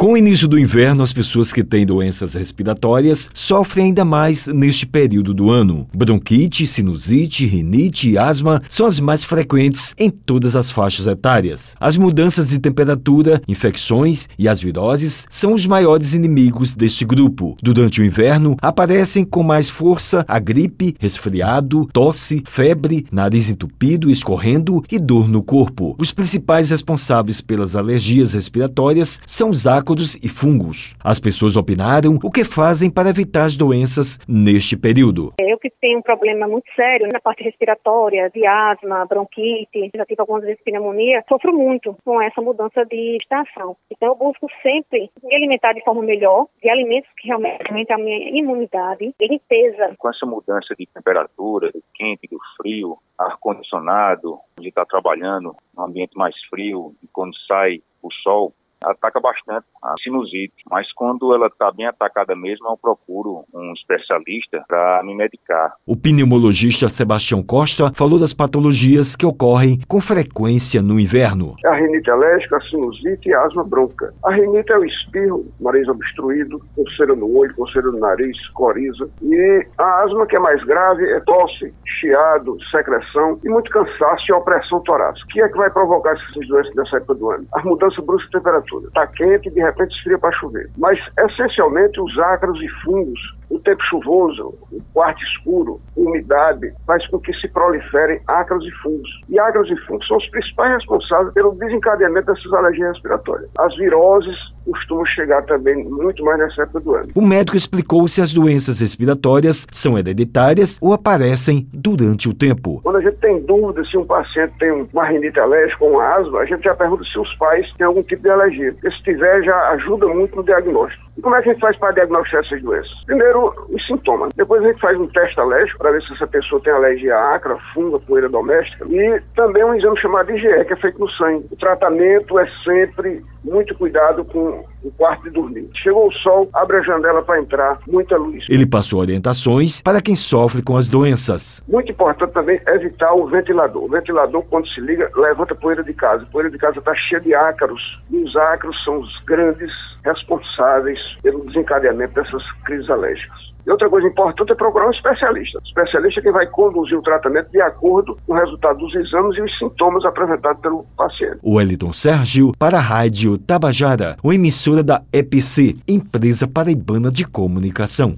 Com o início do inverno, as pessoas que têm doenças respiratórias sofrem ainda mais neste período do ano. Bronquite, sinusite, rinite e asma são as mais frequentes em todas as faixas etárias. As mudanças de temperatura, infecções e as viroses são os maiores inimigos deste grupo. Durante o inverno, aparecem com mais força a gripe, resfriado, tosse, febre, nariz entupido, escorrendo e dor no corpo. Os principais responsáveis pelas alergias respiratórias são os ácaros ácaros e fungos. As pessoas opinaram o que fazem para evitar as doenças neste período. Eu que tenho um problema muito sério na parte respiratória, de asma, bronquite, já tive algumas vezes pneumonia, sofro muito com essa mudança de estação. Então eu busco sempre me alimentar de forma melhor, de alimentos que realmente aumentam a minha imunidade e limpeza. Com essa mudança de temperatura, do quente, do frio, ar-condicionado, de estar trabalhando num ambiente mais frio, e quando sai o sol, ataca bastante a sinusite, mas quando ela está bem atacada mesmo, eu procuro um especialista para me medicar. O pneumologista Sebastião Costa falou das patologias que ocorrem com frequência no inverno. A rinite alérgica, a sinusite e a asma bronca. A rinite é o espirro, nariz obstruído, coceira no olho, coceira no nariz, coriza. E a asma, que é mais grave, é tosse, chiado, secreção e muito cansaço e opressão torácica. O que é que vai provocar essas doenças nessa época do ano? A mudança brusca de temperatura temperatura. Está quente e de repente esfria para chover. Mas, essencialmente, os ácaros e fungos, o tempo chuvoso, o quarto escuro, umidade, faz com que se proliferem ácaros e fungos. E ácaros e fungos são os principais responsáveis pelo desencadeamento dessas alergias respiratórias. As viroses costumam chegar também muito mais nessa época do ano. O médico explicou se as doenças respiratórias são hereditárias ou aparecem durante o tempo. Quando a gente tem dúvida se um paciente tem uma rinite alérgica ou uma asma, a gente já pergunta se os pais têm algum tipo de alergia. Porque se tiver, já ajuda muito no diagnóstico. E como é que a gente faz para diagnosticar essas doenças? Primeiro, os sintomas. Depois a gente faz um teste alérgico para ver se essa pessoa tem alergia à acra, funga, poeira doméstica. E também um exame chamado IgE, que é feito no sangue. O tratamento é sempre muito cuidado com o quarto de dormir. Chegou o sol, abre a janela para entrar, muita luz. Ele passou orientações para quem sofre com as doenças. Muito importante também evitar o ventilador. O ventilador, quando se liga, levanta poeira de casa. A poeira de casa está cheia de ácaros. E os ácaros são os grandes responsáveis pelo desencadeamento dessas crises alérgicas. E outra coisa importante é procurar um especialista. O especialista é quem vai conduzir o tratamento de acordo com o resultado dos exames e os sintomas apresentados pelo paciente. O Eliton Sérgio para a Rádio Tabajara, uma emissora da EPC, Empresa Paraibana de Comunicação.